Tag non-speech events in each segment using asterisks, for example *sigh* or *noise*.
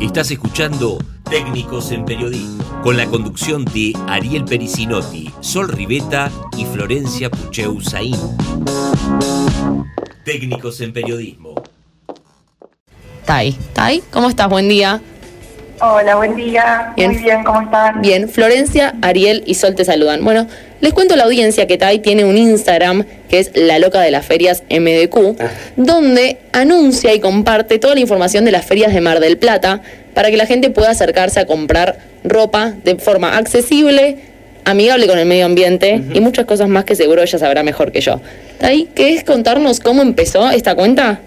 Estás escuchando Técnicos en Periodismo, con la conducción de Ariel Pericinotti, Sol Riveta y Florencia Pucheu Saín. Técnicos en Periodismo. Tai, Tai, ¿cómo estás? Buen día. Hola, buen día. Bien. Muy bien, ¿cómo están? Bien, Florencia, Ariel y Sol te saludan. Bueno, les cuento a la audiencia que Tai tiene un Instagram que es La Loca de las Ferias MDQ, donde anuncia y comparte toda la información de las ferias de Mar del Plata para que la gente pueda acercarse a comprar ropa de forma accesible, amigable con el medio ambiente y muchas cosas más que seguro ella sabrá mejor que yo. Tai, ¿querés contarnos cómo empezó esta cuenta?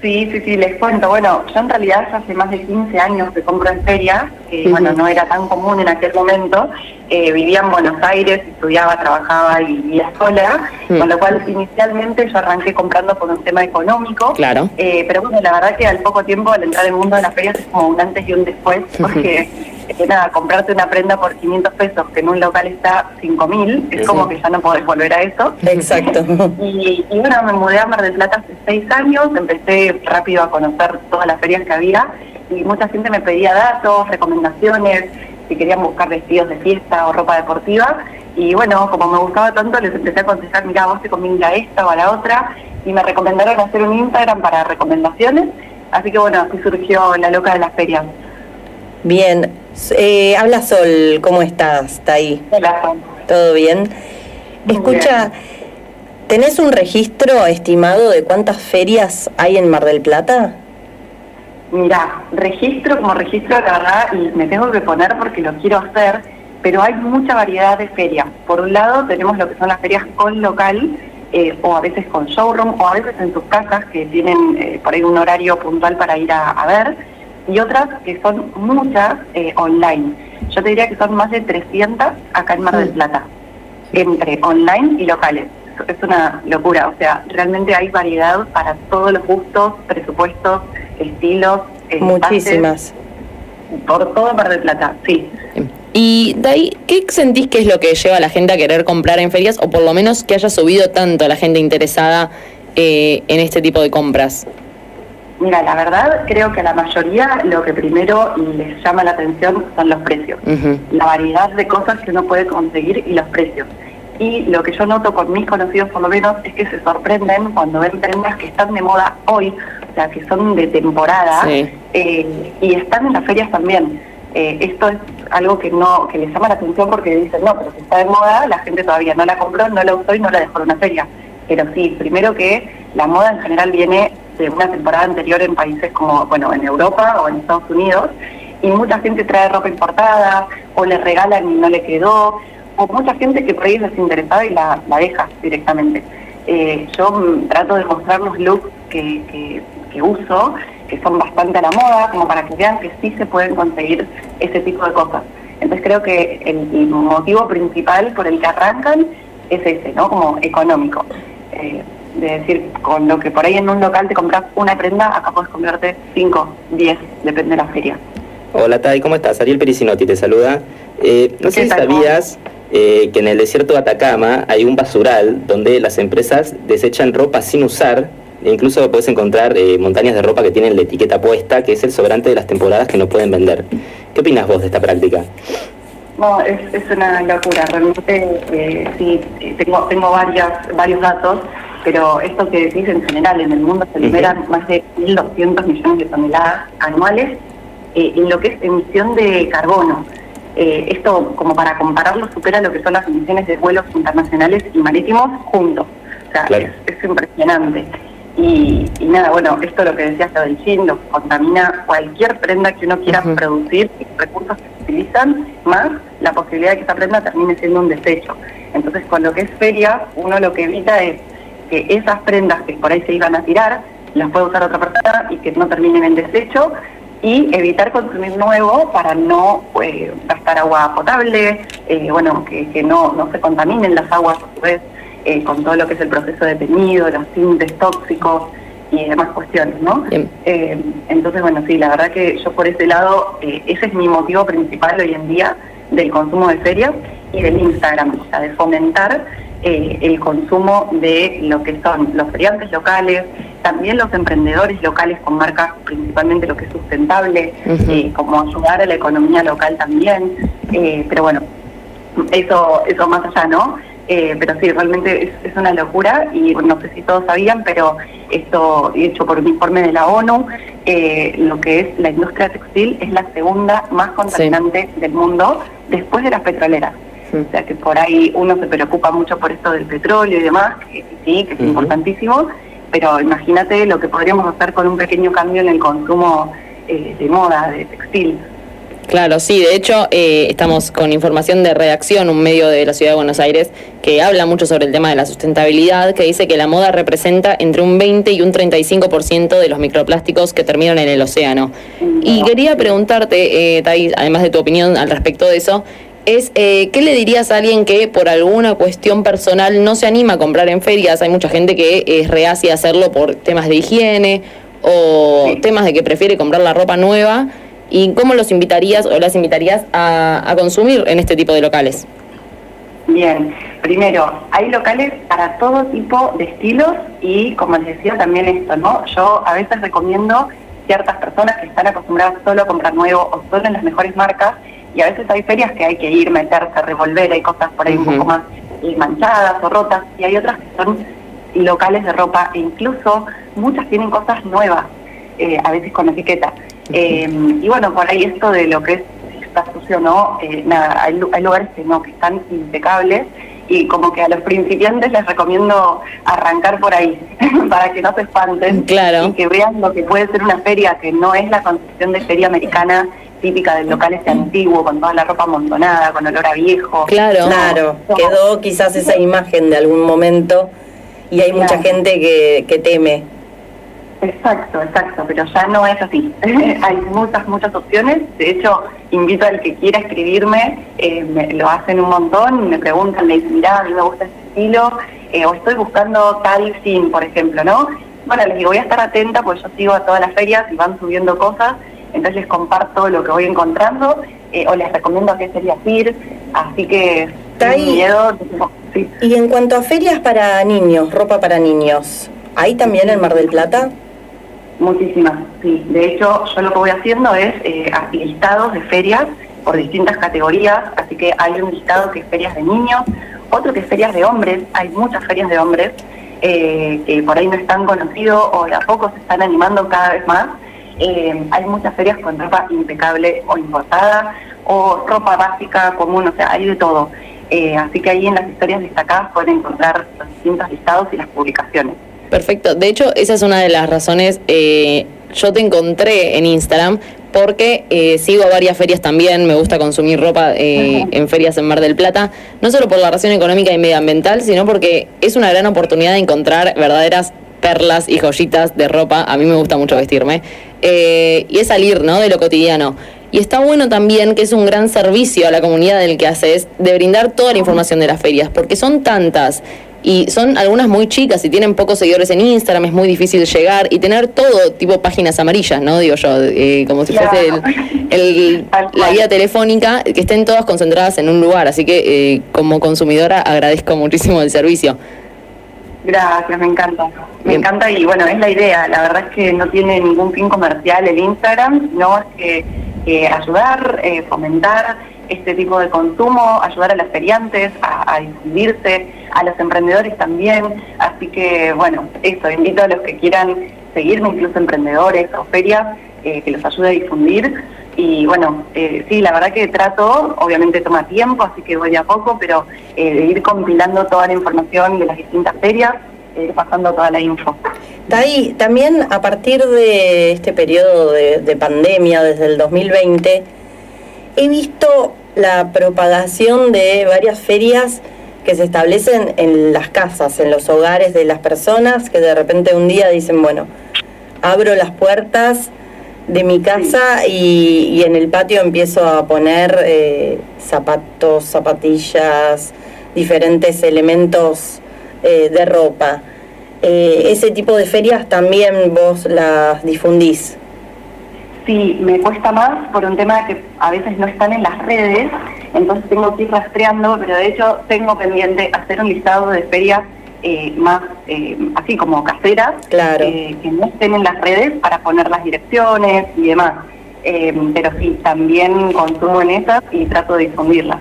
Sí, sí, sí, les cuento. Bueno, yo en realidad ya hace más de 15 años que compro en ferias, que bueno, no era tan común en aquel momento. Eh, vivía en Buenos Aires, estudiaba, trabajaba y vivía sola, Mm. con lo cual inicialmente yo arranqué comprando por un tema económico. Claro. Eh, pero bueno, la verdad que al poco tiempo al entrar en el mundo de las ferias es como un antes y un después, porque eh, nada, comprarte una prenda por 500 pesos que en un local está 5000, es como que ya no podés volver a eso. Exacto. *laughs* Y, y bueno, me mudé a Mar del Plata hace seis años, empecé rápido a conocer todas las ferias que había y mucha gente me pedía datos, recomendaciones, si querían buscar vestidos de fiesta o ropa deportiva. Y bueno, como me gustaba tanto, les empecé a aconsejar, mira, vos te conviene a esta o a la otra, y me recomendaron hacer un Instagram para recomendaciones. Así que bueno, así surgió la loca de las ferias. Bien. Eh, habla Sol, ¿cómo estás? ¿Está ahí? Hola, ¿Todo bien? Muy Escucha, ¿tenés un registro estimado de cuántas ferias hay en Mar del Plata? Mira, registro como registro, la verdad, y me tengo que poner porque lo quiero hacer, pero hay mucha variedad de ferias. Por un lado tenemos lo que son las ferias con local, eh, o a veces con showroom, o a veces en sus casas que tienen eh, por ahí un horario puntual para ir a, a ver, y otras que son muchas eh, online. Yo te diría que son más de 300 acá en Mar del Plata, entre online y locales. Es una locura, o sea, realmente hay variedad para todos los gustos, presupuestos, estilos. eh, Muchísimas. Por todo Mar del Plata, sí. Y de ahí, ¿qué sentís que es lo que lleva a la gente a querer comprar en ferias o por lo menos que haya subido tanto la gente interesada eh, en este tipo de compras? Mira, la verdad creo que a la mayoría lo que primero les llama la atención son los precios. La variedad de cosas que uno puede conseguir y los precios. Y lo que yo noto con mis conocidos por lo menos es que se sorprenden cuando ven prendas que están de moda hoy, o sea, que son de temporada, Sí. eh, y están en las ferias también. Eh, esto es algo que no que les llama la atención porque dicen, no, pero si está de moda, la gente todavía no la compró, no la usó y no la dejó en una feria. Pero sí, primero que la moda en general viene de una temporada anterior en países como, bueno, en Europa o en Estados Unidos, y mucha gente trae ropa importada, o le regalan y no le quedó, o mucha gente que por ahí es desinteresada y la, deja directamente. Eh, yo trato de mostrar los looks que, que, uso, que son bastante a la moda, como para que vean que sí se pueden conseguir ese tipo de cosas. Entonces creo que el, el motivo principal por el que arrancan es ese, ¿no? Como económico. Eh, de decir, con lo que por ahí en un local te compras una prenda, acá puedes comprarte 5, 10, depende de la feria. Hola Tai, ¿cómo estás? Ariel Pericinotti te saluda. Eh, no sé ¿Qué si sabías eh, que en el desierto de Atacama hay un basural donde las empresas desechan ropa sin usar e incluso puedes encontrar eh, montañas de ropa que tienen la etiqueta puesta, que es el sobrante de las temporadas que no pueden vender. ¿Qué opinas vos de esta práctica? No, es, es una locura, realmente eh, sí, eh, tengo, tengo varias, varios datos, pero esto que decís en general, en el mundo se liberan más de 1.200 millones de toneladas anuales eh, en lo que es emisión de carbono. Eh, esto, como para compararlo, supera lo que son las emisiones de vuelos internacionales y marítimos juntos. O sea, Claro. es, es impresionante. Y, y nada, bueno, esto lo que decías lo del jean, lo que contamina cualquier prenda que uno quiera Ujú. producir, y recursos que se utilizan, más la posibilidad de que esa prenda termine siendo un desecho. Entonces, con lo que es feria, uno lo que evita es que esas prendas que por ahí se iban a tirar, las pueda usar otra persona y que no terminen en desecho, y evitar consumir nuevo para no eh, gastar agua potable, eh, bueno, que, que no, no se contaminen las aguas a su vez eh, con todo lo que es el proceso de teñido, los tintes tóxicos y demás cuestiones, ¿no? Entonces, bueno, sí, la verdad que yo por ese lado, ese es mi motivo principal hoy en día del consumo de ferias y del Instagram, o sea, de fomentar eh, el consumo de lo que son los feriantes locales, también los emprendedores locales con marcas, principalmente lo que es sustentable, eh, como ayudar a la economía local también, eh, pero bueno, eso, eso más allá, ¿no? Eh, pero sí, realmente es, una locura y no sé si todos sabían, pero esto hecho por un informe de la ONU, lo que es la industria textil es la segunda más contaminante del mundo después de las petroleras. O sea que por ahí uno se preocupa mucho por esto del petróleo y demás, que sí, que es importantísimo, pero imagínate lo que podríamos hacer con un pequeño cambio en el consumo eh, de moda, de textil. Claro, sí, de hecho eh, estamos con información de redacción, un medio de la ciudad de Buenos Aires, que habla mucho sobre el tema de la sustentabilidad, que dice que la moda representa entre un 20 y un 35% de los microplásticos que terminan en el océano. Y quería preguntarte, eh, además de tu opinión al respecto de eso, es eh, ¿qué le dirías a alguien que por alguna cuestión personal no se anima a comprar en ferias? Hay mucha gente que es reacia a hacerlo por temas de higiene o temas de que prefiere comprar la ropa nueva. ¿Y cómo los invitarías o las invitarías a, consumir en este tipo de locales? Bien, primero, hay locales para todo tipo de estilos y como les decía también esto, ¿no? Yo a veces recomiendo ciertas personas que están acostumbradas solo a comprar nuevo o solo en las mejores marcas y a veces hay ferias que hay que ir, meterse, revolver, hay cosas por ahí un poco más eh, manchadas o rotas, y hay otras que son locales de ropa, e incluso muchas tienen cosas nuevas, eh, a veces con etiqueta. Eh, y bueno, por ahí esto de lo que es está sucio no, nada, hay, lugares que no, que están impecables, y como que a los principiantes les recomiendo arrancar por ahí, *laughs* para que no se espanten claro. y que vean lo que puede ser una feria que no es la concepción de feria americana típica del local este antiguo, con toda la ropa amontonada, con olor a viejo. Claro, claro. Quedó quizás esa imagen de algún momento y hay mucha gente que, que teme. Exacto, exacto, pero ya no es así. *laughs* hay muchas, muchas opciones. De hecho, invito al que quiera escribirme, eh, me, lo hacen un montón y me preguntan, me dicen, mirá, a mí me gusta este estilo, eh, o estoy buscando tal fin, por ejemplo, ¿no? Bueno, les digo, voy a estar atenta, porque yo sigo a todas las ferias y van subiendo cosas entonces les comparto lo que voy encontrando eh, o les recomiendo qué sería ir, así que sin miedo. Y en cuanto a ferias para niños, ropa para niños, ¿hay también en Mar del Plata? Muchísimas, sí. De hecho, yo lo que voy haciendo es eh, listados de ferias por distintas categorías, así que hay un listado que es ferias de niños, otro que es ferias de hombres, hay muchas ferias de hombres eh, que por ahí no están conocidos o de a poco se están animando cada vez más. Eh, hay muchas ferias con ropa impecable o importada o ropa básica común, o sea, hay de todo. Eh, así que ahí en las historias destacadas pueden encontrar los distintos listados y las publicaciones. Perfecto. De hecho, esa es una de las razones. Eh, yo te encontré en Instagram porque sigo a varias ferias también, me gusta consumir ropa en ferias en Mar del Plata, no solo por la razón económica y medioambiental, sino porque es una gran oportunidad de encontrar verdaderas perlas y joyitas de ropa, a mí me gusta mucho vestirme, eh, y es salir ¿no? de lo cotidiano. Y está bueno también que es un gran servicio a la comunidad del que haces de brindar toda la información de las ferias, porque son tantas y son algunas muy chicas y tienen pocos seguidores en Instagram, es muy difícil llegar y tener todo tipo páginas amarillas, ¿no? Digo yo, eh, como si fuese *laughs* la guía telefónica, que estén todas concentradas en un lugar. Así que eh, como consumidora agradezco muchísimo el servicio. Gracias, me encanta. Me encanta y bueno, es la idea. La verdad es que no tiene ningún fin comercial el Instagram, sino es que ayudar, eh, fomentar este tipo de consumo, ayudar a las feriantes a, a difundirse, a los emprendedores también. Así que bueno, eso, invito a los que quieran seguirme, incluso emprendedores o ferias, eh, que los ayude a difundir. Y bueno, eh, sí, la verdad que trato, obviamente toma tiempo, así que voy a poco, pero eh, de ir compilando toda la información de las distintas ferias, e ir pasando toda la info. Tai, también a partir de este periodo de, de pandemia, desde el 2020, he visto la propagación de varias ferias que se establecen en las casas, en los hogares de las personas, que de repente un día dicen, bueno, abro las puertas de mi casa y, en el patio empiezo a poner eh, zapatos, zapatillas, diferentes elementos eh, de ropa. Eh, ese tipo de ferias también vos las difundís. Sí, me cuesta más por un tema que a veces no están en las redes, entonces tengo que ir rastreando, pero de hecho tengo pendiente hacer un listado de ferias eh, más eh, así como caseras, Claro. eh, que no estén en las redes para poner las direcciones y demás. Eh, pero sí, también consumo en esas y trato de difundirlas.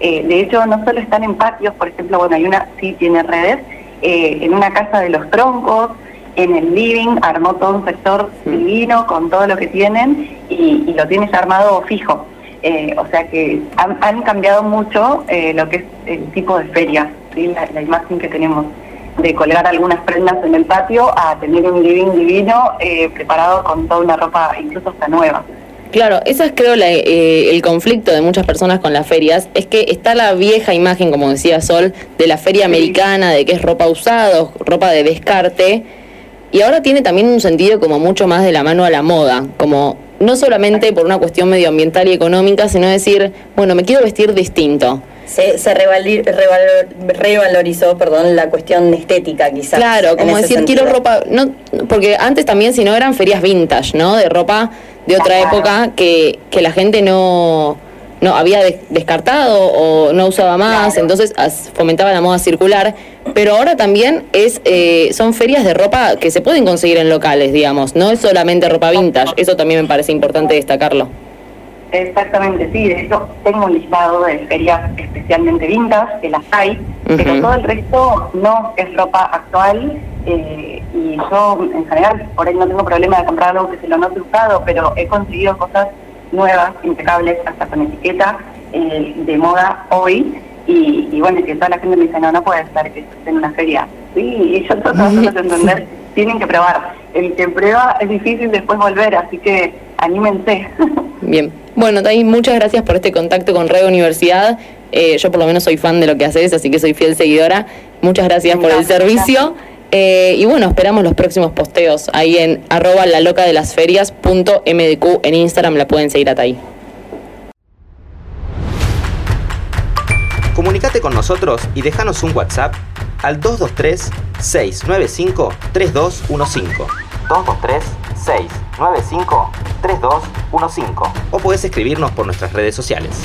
Eh, de hecho, no solo están en patios, por ejemplo, bueno, hay una, sí tiene redes, en una casa de los troncos, en el living, armó todo un sector divino con todo lo que tienen y, y lo tienes armado fijo. O sea que han, han cambiado mucho lo que es el tipo de ferias, ¿sí? la, la imagen que tenemos de colgar algunas prendas en el patio a tener un living divino eh, preparado con toda una ropa incluso hasta nueva. Claro, ese es creo la- eh, el conflicto de muchas personas con las ferias, es que está la vieja imagen, como decía Sol, de la feria americana, de que es ropa usada, ropa de descarte, y ahora tiene también un sentido como mucho más de la mano a la moda, como no solamente por una cuestión medioambiental y económica, sino decir, bueno, me quiero vestir distinto. Se, se revali- revalor- revalorizó perdón, la cuestión estética, quizás. Claro, como decir, sentido. quiero ropa, no, porque antes también si no eran ferias vintage, ¿no? De ropa de otra Claro. época que, que la gente no, no había des- descartado o no usaba más, Claro. entonces fomentaba la moda circular, pero ahora también es eh, son ferias de ropa que se pueden conseguir en locales, digamos, no es solamente ropa vintage, eso también me parece importante destacarlo. Exactamente, sí, de hecho tengo un listado de ferias especialmente vintage, que las hay, pero todo el resto no es ropa actual eh, y yo en general por ahí no tengo problema de comprar algo que se lo note usado, pero he conseguido cosas nuevas, impecables, hasta con etiqueta eh, de moda hoy y, y bueno, que toda la gente me dice, no, no puede estar que estés en una feria. Sí, y yo *laughs* trato de entender, tienen que probar. El que prueba es difícil después volver, así que anímense. Bien. Bueno, Tai, muchas gracias por este contacto con Radio Universidad. Eh, yo por lo menos soy fan de lo que haces, así que soy fiel seguidora. Muchas gracias por el servicio. Eh, y bueno, esperamos los próximos posteos ahí en arroba la loca de las ferias punto mdq en Instagram, la pueden seguir a Tai. Comunicate con nosotros y déjanos un WhatsApp al 223-695-3215. 223-695-3215. O podés escribirnos por nuestras redes sociales.